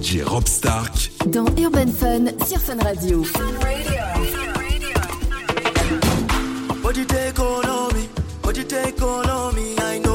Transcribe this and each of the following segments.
DJ Rob Stark dans Urban Fun sur Fun Radio. What you take on me?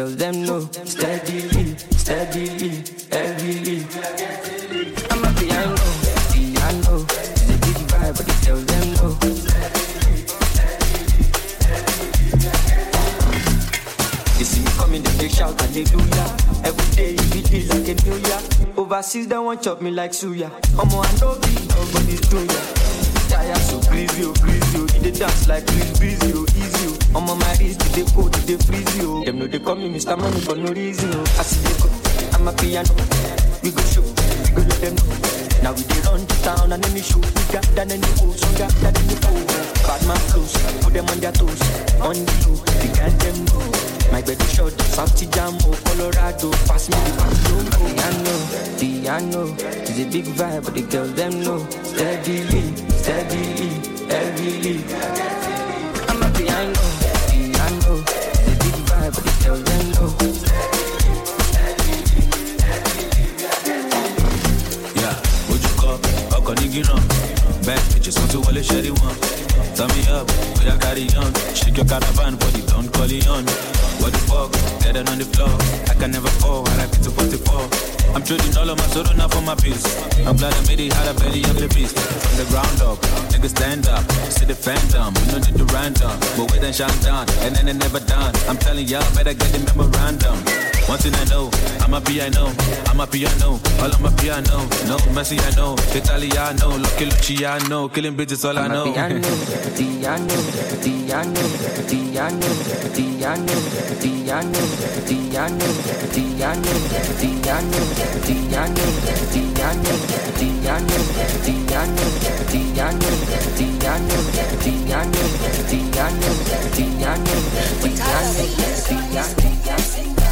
Girls them know. Steadily, steadily, heavily. Amapiano, piano. It's a big vibe, but the girls them know. You see me coming, they shout hallelujah. Every day you be like a new year. Overseas, they want chop me like suya. I'm on no beat, nobody's doing ya. Tire so greasy, oh greasy, oh. You dance like Chris Breezy, oh easy, oh. On my wrist, they go, they freeze you. Them know they call me Mr. Money for no reason. Oh. I see they go, Amapiano. We go show, we go let them know. Now we dey run the town and any show. We got than any hoes, got than any foe. Bad man flows, put them on their toes. On the low, we got them know. My bed is short, Santi Jamo, oh, Colorado. Pass me the piano, piano. It's a big vibe, but the girls them know. Steadily, steadily, heavily. Amapiano ní gíràn bẹ́ẹ̀ bitches want to wọlé ṣẹ́rí wọn. Turn me up, we are carry on. Shake your caravan, body don't call it on. What the fuck? Dead on the floor. I can never fall, I like it to 44. I'm trading all of my soul now for my peace. I'm glad I made it, had a of the beast. Niggas stand up. See the phantom, we don't need random. But wait and shine down, and then it never done. I'm telling y'all, better get the memorandum. One thing I know, Amapiano, I'm a piano, all on my piano. No, Messi I know, Italiano, Lucky Luciano, killing bitches all I know. piano, piano, piano, piano, piano, piano, piano, piano, piano, piano, piano, piano, piano, piano, piano, Diana, Diana, Diana, Diana, Diana,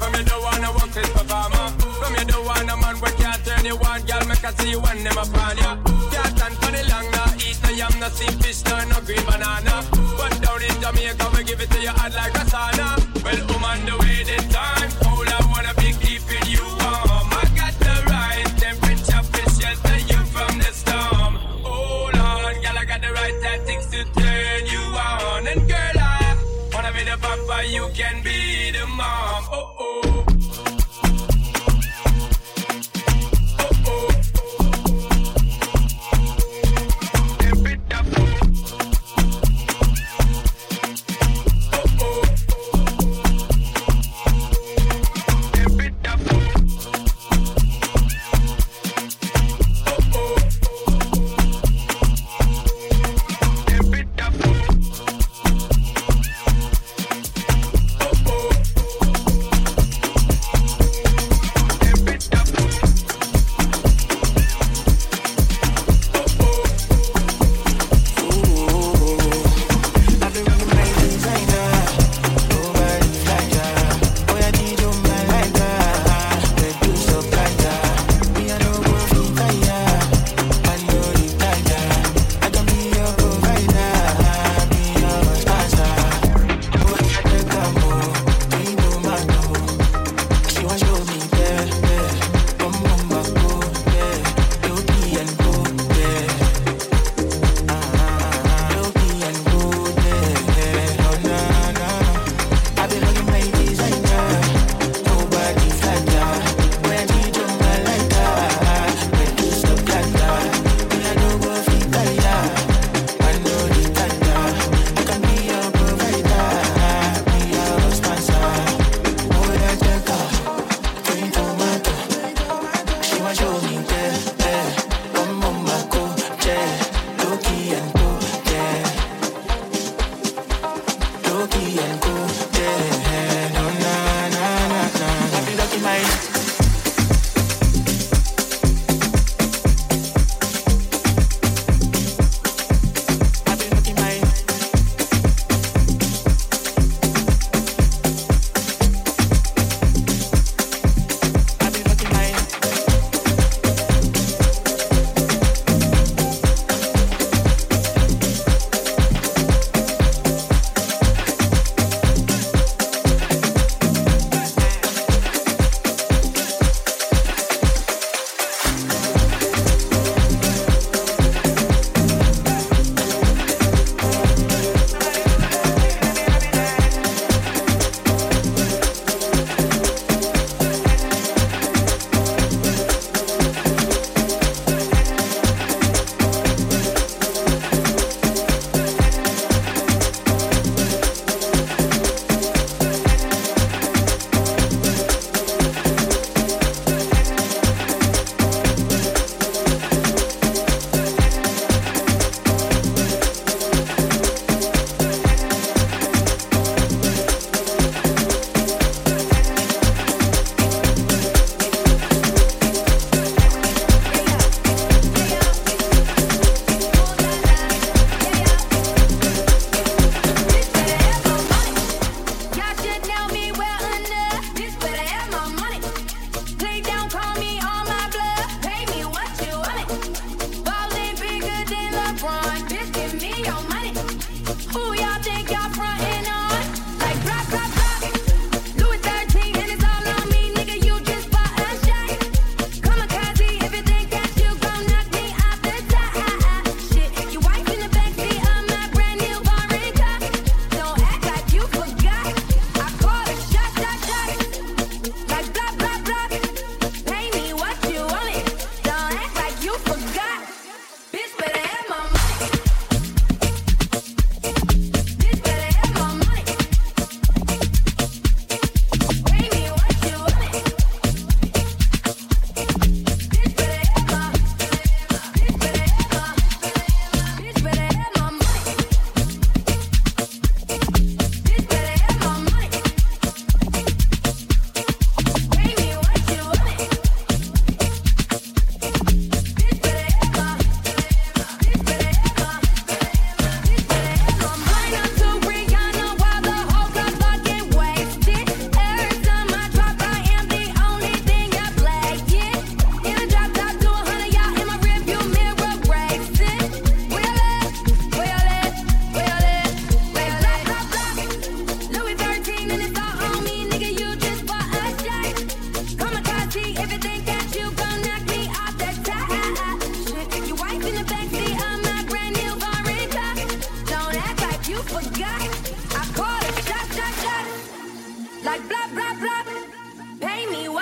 from you don't wanna work this performer. From you don't wanna man we can't turn you on, girl. Make I see you when them upon ya. Can't stand for the long, nah eat banana. But down in Jamaica, we give it to you hot like a sauna. Well, woman, the way the time cold, I wanna be keeping you warm. I got the right temperature for shelter you from the storm. Hold on, girl, I got the right tactics to turn you on. And girl, I wanna be the papa, you can be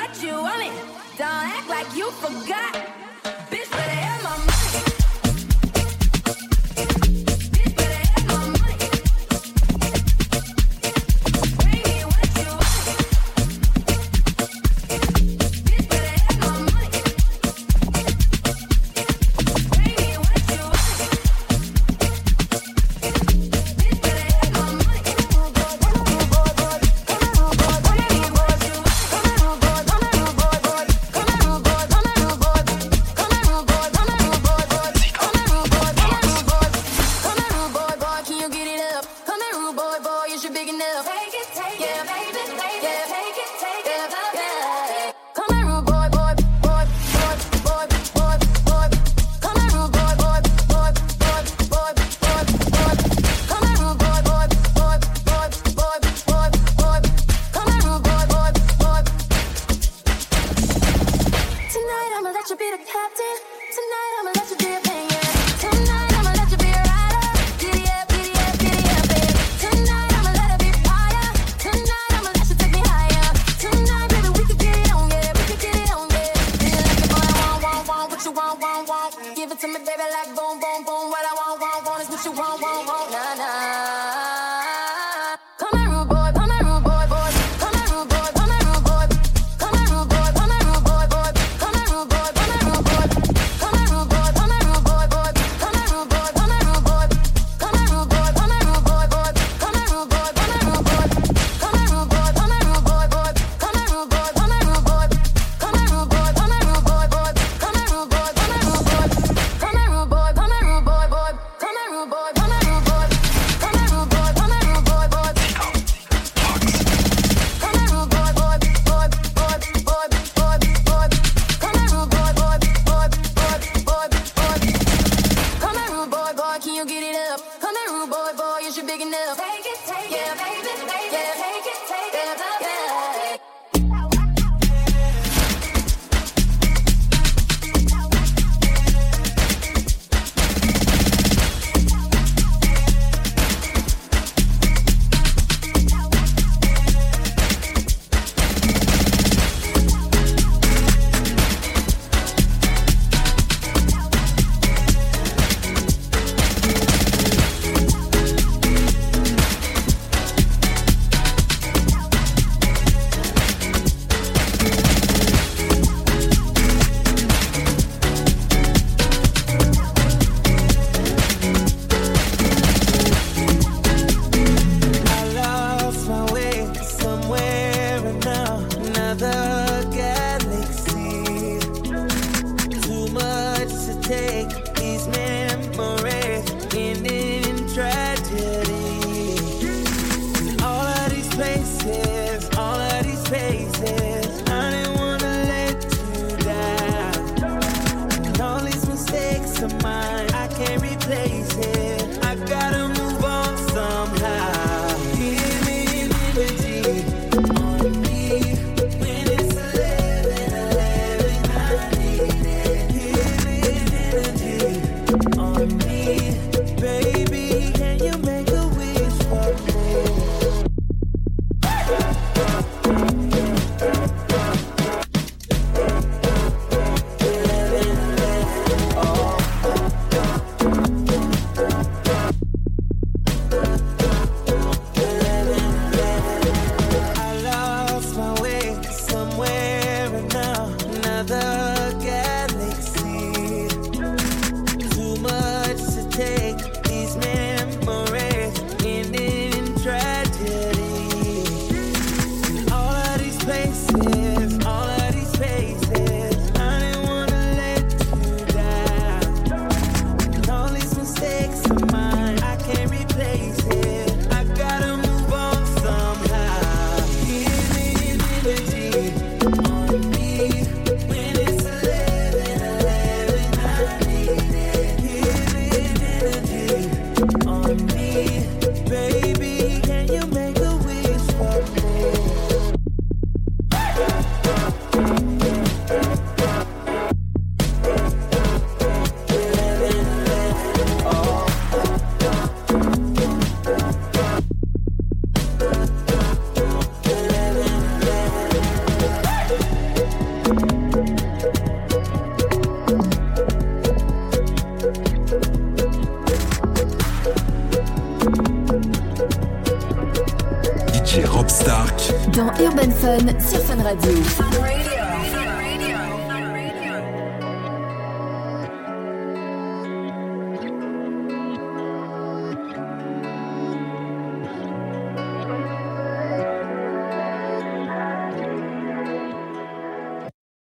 what you it? Don't act like you forgot.